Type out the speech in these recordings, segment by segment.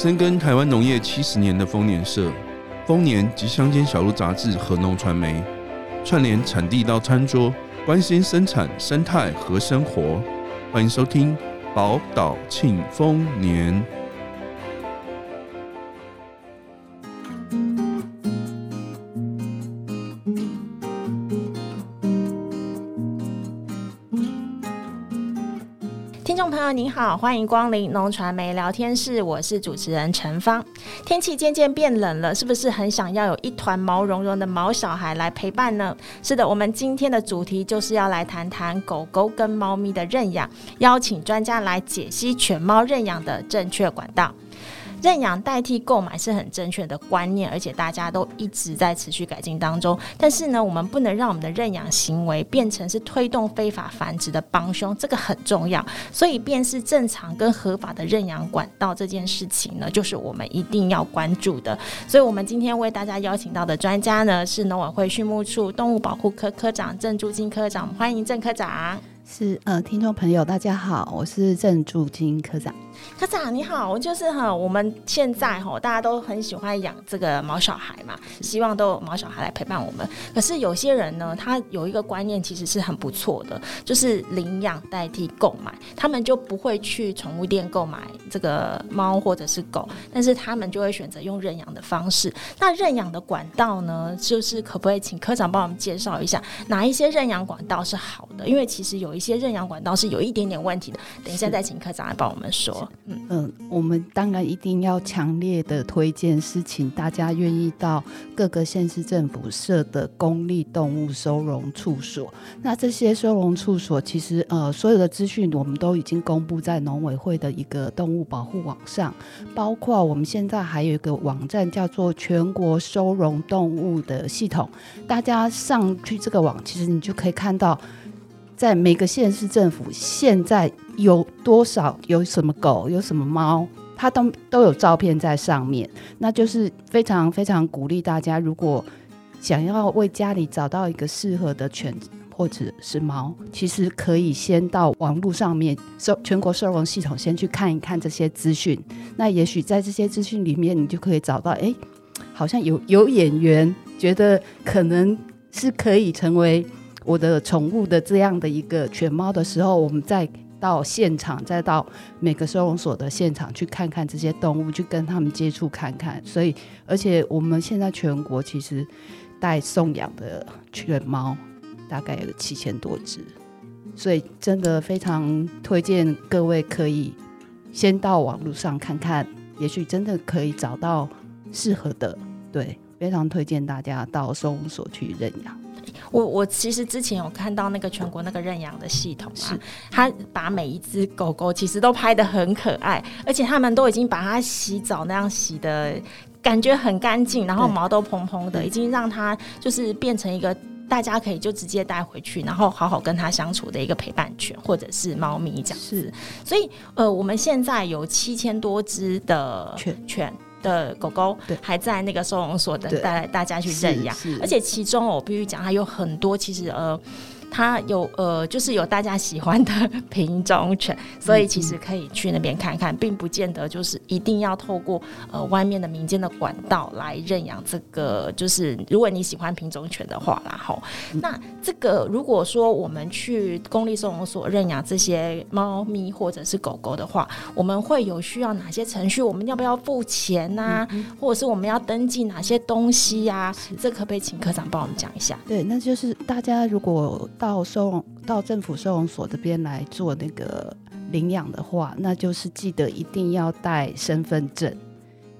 深耕台湾农业七十年的丰年社、丰年及乡间小路杂志和农传媒，串联产地到餐桌，关心生产生态和生活。欢迎收听宝岛庆丰年。您好，欢迎光临农传媒聊天室，我是主持人陈芳。天气渐渐变冷了，是不是很想要有一团毛茸茸的毛小孩来陪伴呢？是的，我们今天的主题就是要来谈谈狗狗跟猫咪的认养，邀请专家来解析犬猫认养的正确管道。认养代替购买是很正确的观念，而且大家都一直在持续改进当中。但是呢，我们不能让我们的认养行为变成是推动非法繁殖的帮凶，这个很重要。所以，辨识正常跟合法的认养管道这件事情呢，就是我们一定要关注的。所以，我们今天为大家邀请到的专家呢，是农委会畜牧处动物保护科科长郑朱金科长，欢迎郑科长。是呃，听众朋友大家好，我是郑筑金科长。科长你好，我就是哈，我们现在哈，大家都很喜欢养这个毛小孩嘛，希望都有毛小孩来陪伴我们。可是有些人呢，他有一个观念其实是很不错的，就是领养代替购买，他们就不会去宠物店购买这个猫或者是狗，但是他们就会选择用认养的方式。那认养的管道呢，就是可不可以请科长帮我们介绍一下哪一些认养管道是好的？因为其实有一些认养管道是有一点点问题的，等一下再请科长来帮我们说。嗯嗯，我们当然一定要强烈的推荐，是请大家愿意到各个县市政府设的公立动物收容处所。那这些收容处所，其实呃，所有的资讯我们都已经公布在农委会的一个动物保护网上，包括我们现在还有一个网站叫做全国收容动物的系统。大家上去这个网，其实你就可以看到。在每个县市政府，现在有多少有什么狗，有什么猫，它都都有照片在上面。那就是非常非常鼓励大家，如果想要为家里找到一个适合的犬或者是猫，其实可以先到网络上面收全国收容系统先去看一看这些资讯。那也许在这些资讯里面，你就可以找到，哎，好像有有眼缘，觉得可能是可以成为。我的宠物的这样的一个犬猫的时候，我们再到现场，再到每个收容所的现场去看看这些动物，去跟他们接触看看。所以，而且我们现在全国其实带送养的犬猫大概有七千多只，所以真的非常推荐各位可以先到网络上看看，也许真的可以找到适合的。对，非常推荐大家到收容所去认养。我我其实之前有看到那个全国那个认养的系统啊，他把每一只狗狗其实都拍的很可爱，而且他们都已经把它洗澡那样洗的感觉很干净，然后毛都蓬蓬的，已经让它就是变成一个大家可以就直接带回去，然后好好跟它相处的一个陪伴犬或者是猫咪这样子。所以呃，我们现在有七千多只的犬犬。的狗狗还在那个收容所等待大家去认养，而且其中我必须讲，还有很多其实呃。它有呃，就是有大家喜欢的品种犬，所以其实可以去那边看看，并不见得就是一定要透过呃外面的民间的管道来认养这个。就是如果你喜欢品种犬的话，然后那这个如果说我们去公立收容所认养这些猫咪或者是狗狗的话，我们会有需要哪些程序？我们要不要付钱呐、啊？或者是我们要登记哪些东西呀、啊？这可不可以请科长帮我们讲一下？对，那就是大家如果。到收容到政府收容所这边来做那个领养的话，那就是记得一定要带身份证，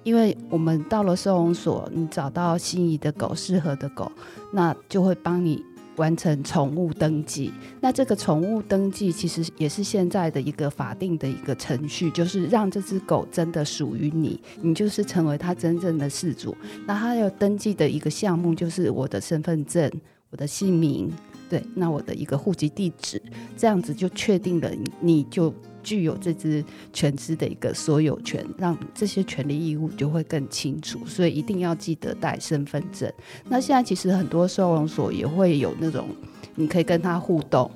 因为我们到了收容所，你找到心仪的狗、适合的狗，那就会帮你完成宠物登记。那这个宠物登记其实也是现在的一个法定的一个程序，就是让这只狗真的属于你，你就是成为它真正的饲主。那它要登记的一个项目就是我的身份证、我的姓名。对，那我的一个户籍地址，这样子就确定了，你就具有这只犬只的一个所有权，让这些权利义务就会更清楚。所以一定要记得带身份证。那现在其实很多收容所也会有那种，你可以跟他互动，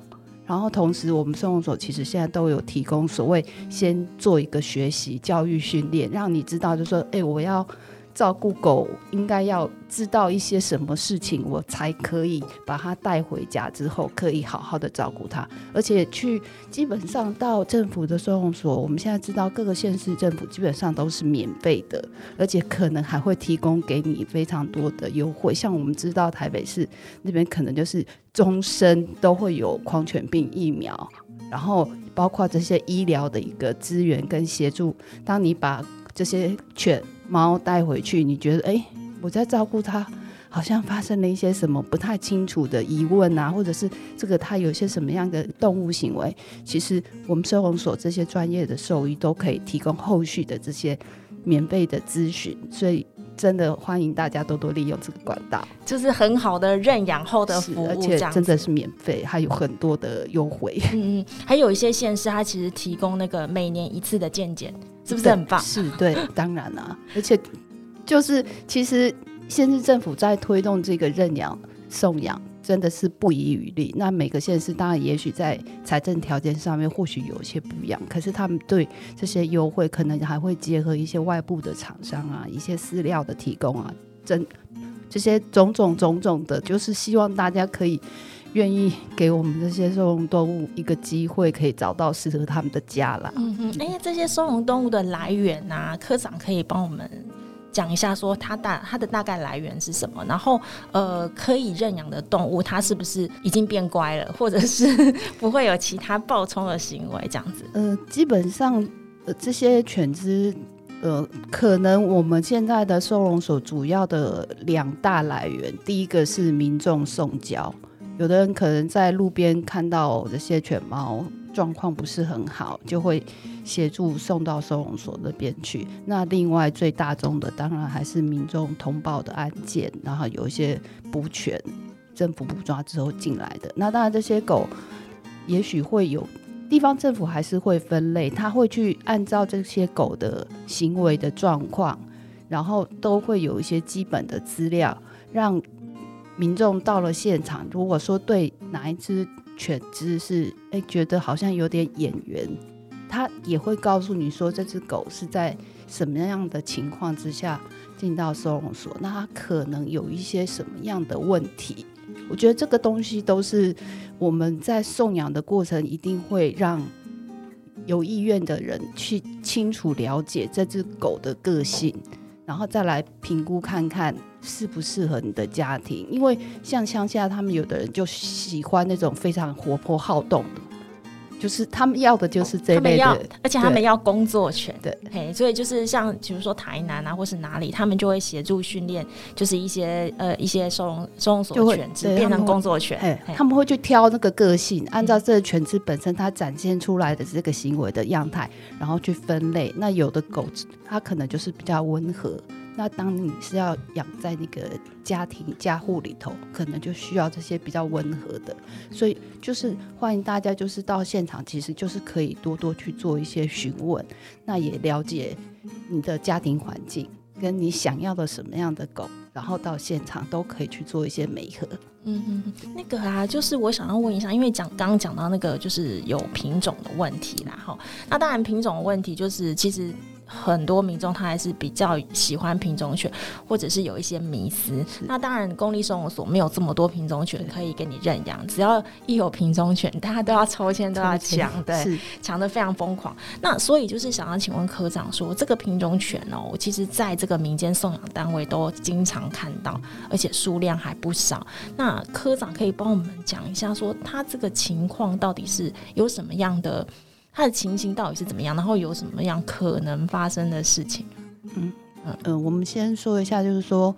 然后同时，我们收容所其实现在都有提供所谓先做一个学习教育训练，让你知道，就说，哎，我要。照顾狗应该要知道一些什么事情，我才可以把它带回家之后，可以好好的照顾它。而且去基本上到政府的收容所，我们现在知道各个县市政府基本上都是免费的，而且可能还会提供给你非常多的优惠。像我们知道台北市那边可能就是终身都会有狂犬病疫苗，然后包括这些医疗的一个资源跟协助。当你把这些犬猫带回去，你觉得哎，我在照顾它，好像发生了一些什么不太清楚的疑问啊，或者是这个它有些什么样的动物行为？其实我们收容所这些专业的兽医都可以提供后续的这些免费的咨询，所以真的欢迎大家多多利用这个管道，就是很好的认养后的服务，而且真的是免费，还有很多的优惠。嗯嗯，还有一些县市它其实提供那个每年一次的健检。是不是很棒？是对，当然啦，而且就是其实县市政府在推动这个认养送养，真的是不遗余力。那每个县市当然也许在财政条件上面或许有一些不一样，可是他们对这些优惠可能还会结合一些外部的厂商啊，一些饲料的提供啊，真这些种种种种的，就是希望大家可以。愿意给我们这些收容动物一个机会，可以找到适合他们的家啦。嗯哼，哎、欸，这些收容动物的来源啊，科长可以帮我们讲一下，说它大它的大概来源是什么？然后，呃，可以认养的动物，它是不是已经变乖了，或者是不会有其他暴冲的行为？这样子？呃，基本上，呃，这些犬只，呃，可能我们现在的收容所主要的两大来源，第一个是民众送交。有的人可能在路边看到这些犬猫状况不是很好，就会协助送到收容所那边去。那另外最大宗的，当然还是民众通报的案件，然后有一些捕犬，政府捕抓之后进来的。那当然这些狗，也许会有地方政府还是会分类，他会去按照这些狗的行为的状况，然后都会有一些基本的资料让。民众到了现场，如果说对哪一只犬只是哎、觉得好像有点眼缘，他也会告诉你说，这只狗是在什么样的情况之下进到收容所，那它可能有一些什么样的问题。我觉得这个东西都是我们在送养的过程一定会让有意愿的人去清楚了解这只狗的个性。然后再来评估看看适不适合你的家庭，因为像乡下他们有的人就喜欢那种非常活泼好动的。就是他们要的就是这类的，而且他们要工作犬，对，嘿，所以就是像比如说台南啊，或是哪里，他们就会协助训练，就是一些呃一些收容收容所犬只变成工作犬，他们会去挑那个个性，按照这个犬只本身它展现出来的这个行为的样态，然后去分类。那有的狗它可能就是比较温和。那当你是要养在那个家庭家户里头，可能就需要这些比较温和的，所以就是欢迎大家就是到现场，其实就是可以多多去做一些询问，那也了解你的家庭环境跟你想要的什么样的狗，然后到现场都可以去做一些媒合。嗯嗯，那个啊，就是我想要问一下，因为讲刚刚讲到那个就是有品种的问题啦，哈，那当然品种的问题就是其实。很多民众他还是比较喜欢品种犬，或者是有一些迷思。那当然，公立收容所没有这么多品种犬可以给你认养。只要一有品种犬，大家都要抽签，都要抢，对，抢的非常疯狂。那所以就是想要请问科长说，这个品种犬哦，我其实在这个民间送养单位都经常看到，而且数量还不少。那科长可以帮我们讲一下，说他这个情况到底是有什么样的？他的情形到底是怎么样？然后有什么样可能发生的事情？嗯嗯、呃、我们先说一下，就是说，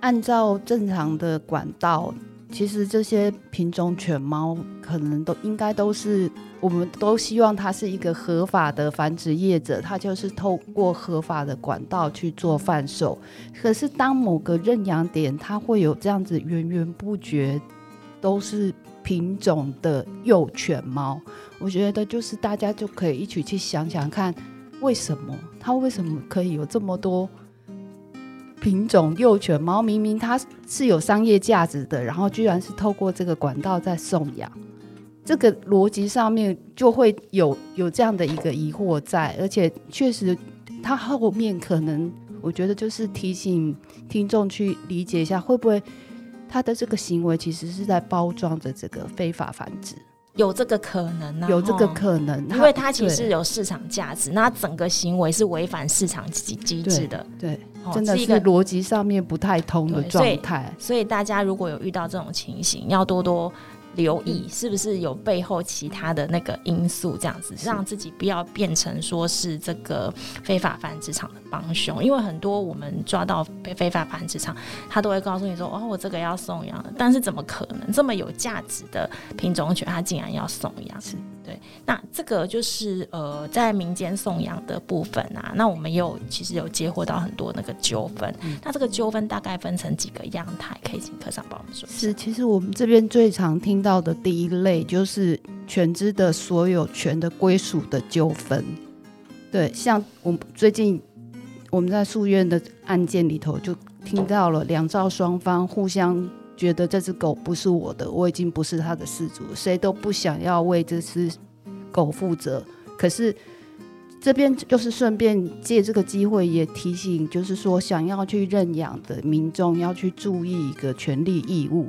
按照正常的管道，其实这些品种犬猫可能都应该都是，我们都希望它是一个合法的繁殖业者，它就是透过合法的管道去做贩售。可是当某个认养点，它会有这样子源源不绝，都是。品种的幼犬猫，我觉得就是大家就可以一起去想想看，为什么它为什么可以有这么多品种幼犬猫，明明它是有商业价值的，然后居然是透过这个管道在送养，这个逻辑上面就会有有这样的一个疑惑在，而且确实，它后面可能我觉得就是提醒听众去理解一下，会不会他的这个行为其实是在包装着这个非法繁殖。有这个可能呢、啊？有这个可能，因为它其实有市场价值，那整个行为是违反市场机机制的，对，對哦、真的是一个逻辑上面不太通的状态。所以大家如果有遇到这种情形，要多多。留意是不是有背后其他的那个因素，这样子让自己不要变成说是这个非法繁殖场的帮凶。因为很多我们抓到非非法繁殖场，他都会告诉你说：“哦，我这个要送养的。”但是怎么可能这么有价值的品种犬，它竟然要送养？是对。那这个就是呃，在民间送养的部分啊，那我们也有其实有接获到很多那个纠纷。嗯、那这个纠纷大概分成几个样态，可以请科长帮我们说。是，其实我们这边最常听到。到的第一类就是犬只的所有权的归属的纠纷，对，像我们最近我们在诉愿的案件里头就听到了两造双方互相觉得这只狗不是我的，我已经不是它的饲主，谁都不想要为这只狗负责。可是这边就是顺便借这个机会也提醒，就是说想要去认养的民众要去注意一个权利义务。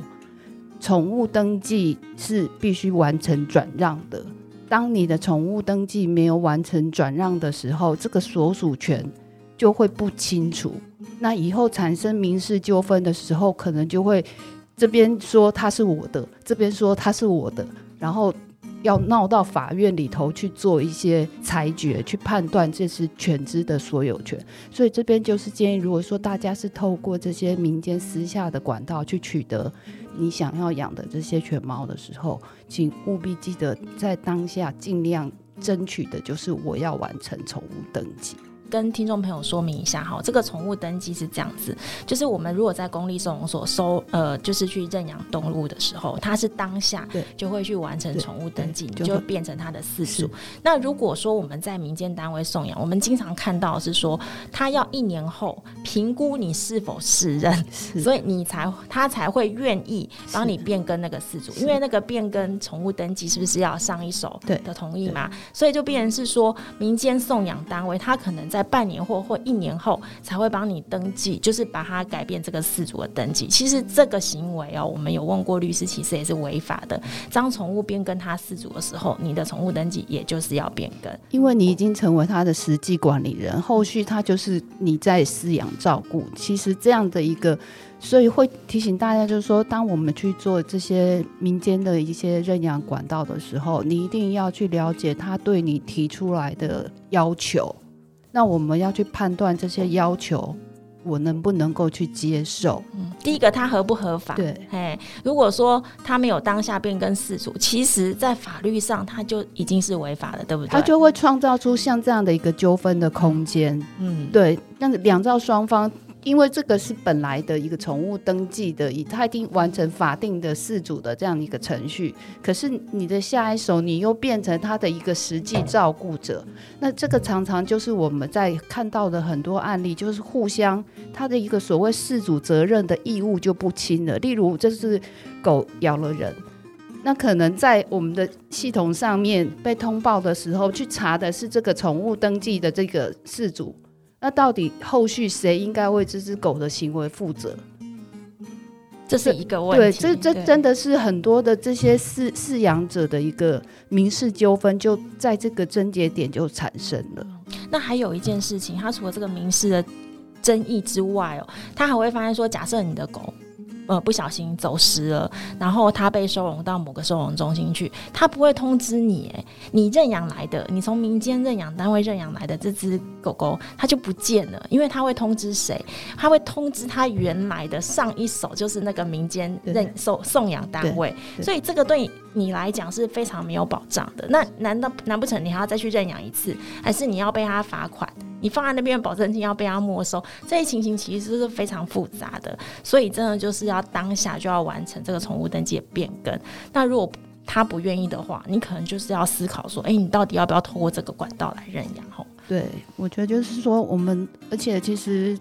宠物登记是必须完成转让的。当你的宠物登记没有完成转让的时候，这个所属权就会不清楚。那以后产生民事纠纷的时候，可能就会这边说它是我的，这边说它是我的，然后要闹到法院里头去做一些裁决，去判断这是犬只的所有权。所以这边就是建议，如果说大家是透过这些民间私下的管道去取得。你想要养的这些犬猫的时候，请务必记得在当下尽量争取的就是我要完成宠物登记。跟听众朋友说明一下哈，这个宠物登记是这样子，就是我们如果在公立收容所收呃，就是去认养动物的时候，它是当下就会去完成宠物登记，你就会。变成它的饲主。那如果说我们在民间单位送养，我们经常看到是说，他要一年后评估你是否适任，所以你才他才会愿意帮你变更那个饲主，因为那个变更宠物登记是不是要上一手的同意嘛？所以就变成是说，民间送养单位他可能在在半年或或一年后才会帮你登记，就是把它改变这个事主的登记。其实这个行为哦，我们有问过律师，其实也是违法的。当宠物变更它事主的时候，你的宠物登记也就是要变更，因为你已经成为它的实际管理人，后续它就是你在饲养照顾。其实这样的一个。所以会提醒大家，就是说，当我们去做这些民间的一些认养管道的时候，你一定要去了解他对你提出来的要求。那我们要去判断这些要求，我能不能够去接受？嗯，第一个，它合不合法？对，哎，如果说他没有当下变更事主，其实在法律上他就已经是违法的，对不对？他就会创造出像这样的一个纠纷的空间。嗯，对，那两造双方。因为这个是本来的一个宠物登记的，以他已经完成法定的饲主的这样一个程序，可是你的下一手你又变成他的一个实际照顾者，那这个常常就是我们在看到的很多案例，就是互相他的一个所谓饲主责任的义务就不清了。例如，这是狗咬了人，那可能在我们的系统上面被通报的时候，去查的是这个宠物登记的这个事主。那到底后续谁应该为这只狗的行为负责？这是一个问题。对，这这真的是很多的这些饲饲养者的一个民事纠纷，就在这个症结点就产生了。那还有一件事情，他除了这个民事的争议之外哦，他还会发现说，假设你的狗。呃，不小心走失了，然后他被收容到某个收容中心去，他不会通知你，哎，你认养来的，你从民间认养单位认养来的这只狗狗，它就不见了，因为他会通知谁？他会通知他原来的上一手，就是那个民间认送送养单位，所以这个对你来讲是非常没有保障的。那难道难不成你还要再去认养一次，还是你要被他罚款？你放在那边保证金要被他没收，这些情形其实是非常复杂的，所以真的就是要当下就要完成这个宠物登记的变更。那如果他不愿意的话，你可能就是要思考说，哎、你到底要不要透过这个管道来认养？吼，对，我觉得就是说，我们而且其实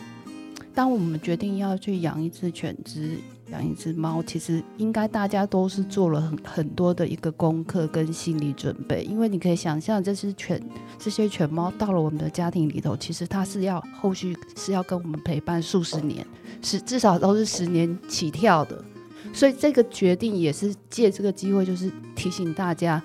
当我们决定要去养一只犬只、养一只猫，其实应该大家都是做了很很多的一个功课跟心理准备，因为你可以想象，这只犬、这些犬猫到了我们的家庭里头，其实它是要后续是要跟我们陪伴数十年，是至少都是十年起跳的。所以这个决定也是借这个机会，就是提醒大家，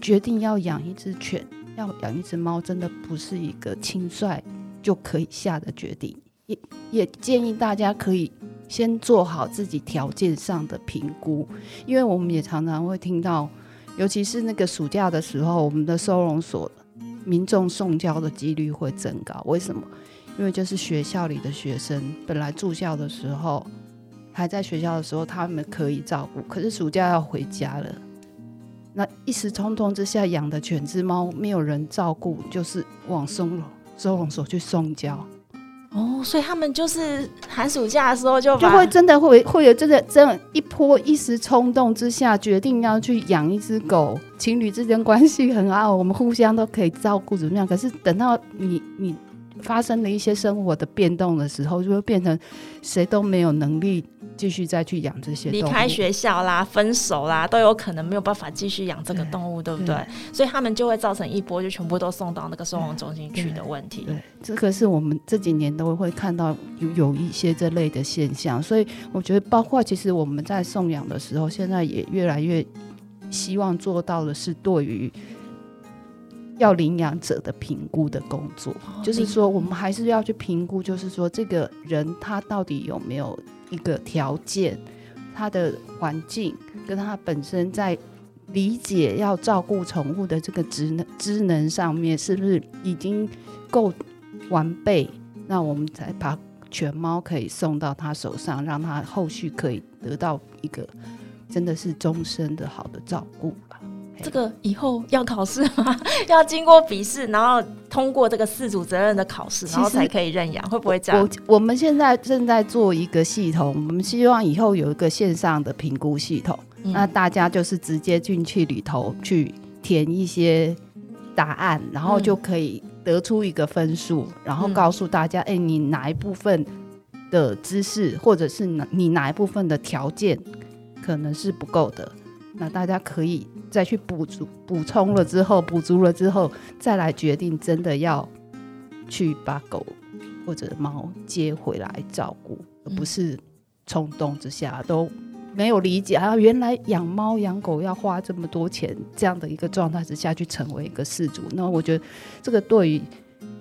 决定要养一只犬、要养一只猫，真的不是一个轻率就可以下的决定。也也建议大家可以先做好自己条件上的评估，因为我们也常常会听到，尤其是那个暑假的时候，我们的收容所民众送交的几率会增高。为什么？因为就是学校里的学生本来住校的时候。还在学校的时候，他们可以照顾。可是暑假要回家了，那一时冲动之下养的犬只猫没有人照顾，就是往收容收容所去送交。哦，所以他们就是寒暑假的时候就就会真的会会有真的这样一波一时冲动之下决定要去养一只狗。情侣之间关系很好，我们互相都可以照顾怎么样？可是等到你你发生了一些生活的变动的时候，就会变成谁都没有能力。继续再去养这些动物，离开学校啦、分手啦，都有可能没有办法继续养这个动物，对，对不对，对？所以他们就会造成一波就全部都送到那个收容中心去的问题。对，对这个是我们这几年都会看到有有一些这类的现象，所以我觉得，包括其实我们在送养的时候，现在也越来越希望做到的是对于要领养者的评估的工作，哦，就是说我们还是要去评估，就是说这个人他到底有没有。一个条件，他的环境跟他本身在理解要照顾宠物的这个职能职能上面，是不是已经够完备？那我们才把犬猫可以送到他手上，让他后续可以得到一个真的是终身的好的照顾。这个以后要考试吗？要经过笔试，然后通过这个四组责任的考试，然后才可以认养，会不会这样？我我们现在正在做一个系统，我们希望以后有一个线上的评估系统，嗯，那大家就是直接进去里头去填一些答案，然后就可以得出一个分数，嗯，然后告诉大家，哎，你哪一部分的知识，或者是你哪一部分的条件可能是不够的，那大家可以。再去补足、补充了之后，补足了之后，再来决定真的要去把狗或者猫接回来照顾，而不是冲动之下都没有理解啊，原来养猫养狗要花这么多钱，这样的一个状态之下去成为一个饲主，那我觉得这个对于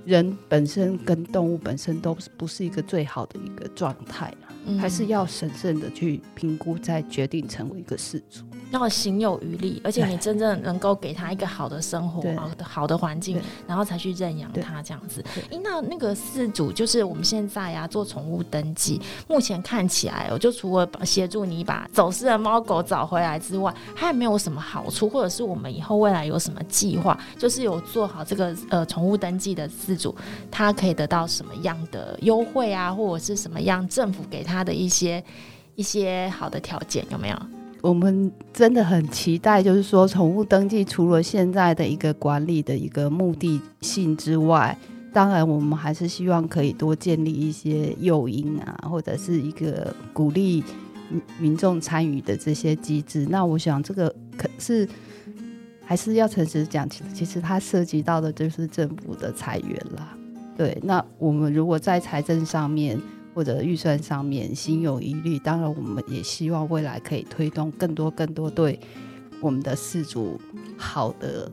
人本身跟动物本身都不是一个最好的一个状态啊，还是要审慎的去评估，再决定成为一个饲主。要行有余力，而且你真正能够给他一个好的生活、好的好的环境，然后才去认养他这样子。欸、那那个饲主就是我们现在呀、啊、做宠物登记，目前看起来，我就除了协助你把走失的猫狗找回来之外，还有没有什么好处，或者是我们以后未来有什么计划？就是有做好这个呃宠物登记的饲主，他可以得到什么样的优惠啊，或者是什么样政府给他的一些一些好的条件，有没有？我们真的很期待，就是说，宠物登记除了现在的一个管理的一个目的性之外，当然我们还是希望可以多建立一些诱因啊，或者是一个鼓励民众参与的这些机制。那我想，这个可是还是要诚实讲，其实它涉及到的就是政府的财源啦。对，那我们如果在财政上面，或者预算上面心有疑虑，当然我们也希望未来可以推动更多更多对我们的饲主好的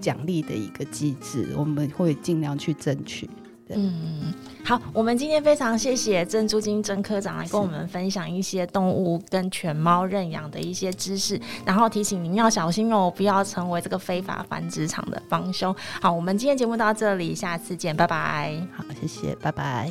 奖励的一个机制，我们会尽量去争取。嗯，好，我们今天非常谢谢郑珠金郑科长来跟我们分享一些动物跟犬猫认养的一些知识，然后提醒您要小心哦，不要成为这个非法繁殖场的帮凶。好，我们今天节目到这里，下次见，拜拜。好，谢谢，拜拜。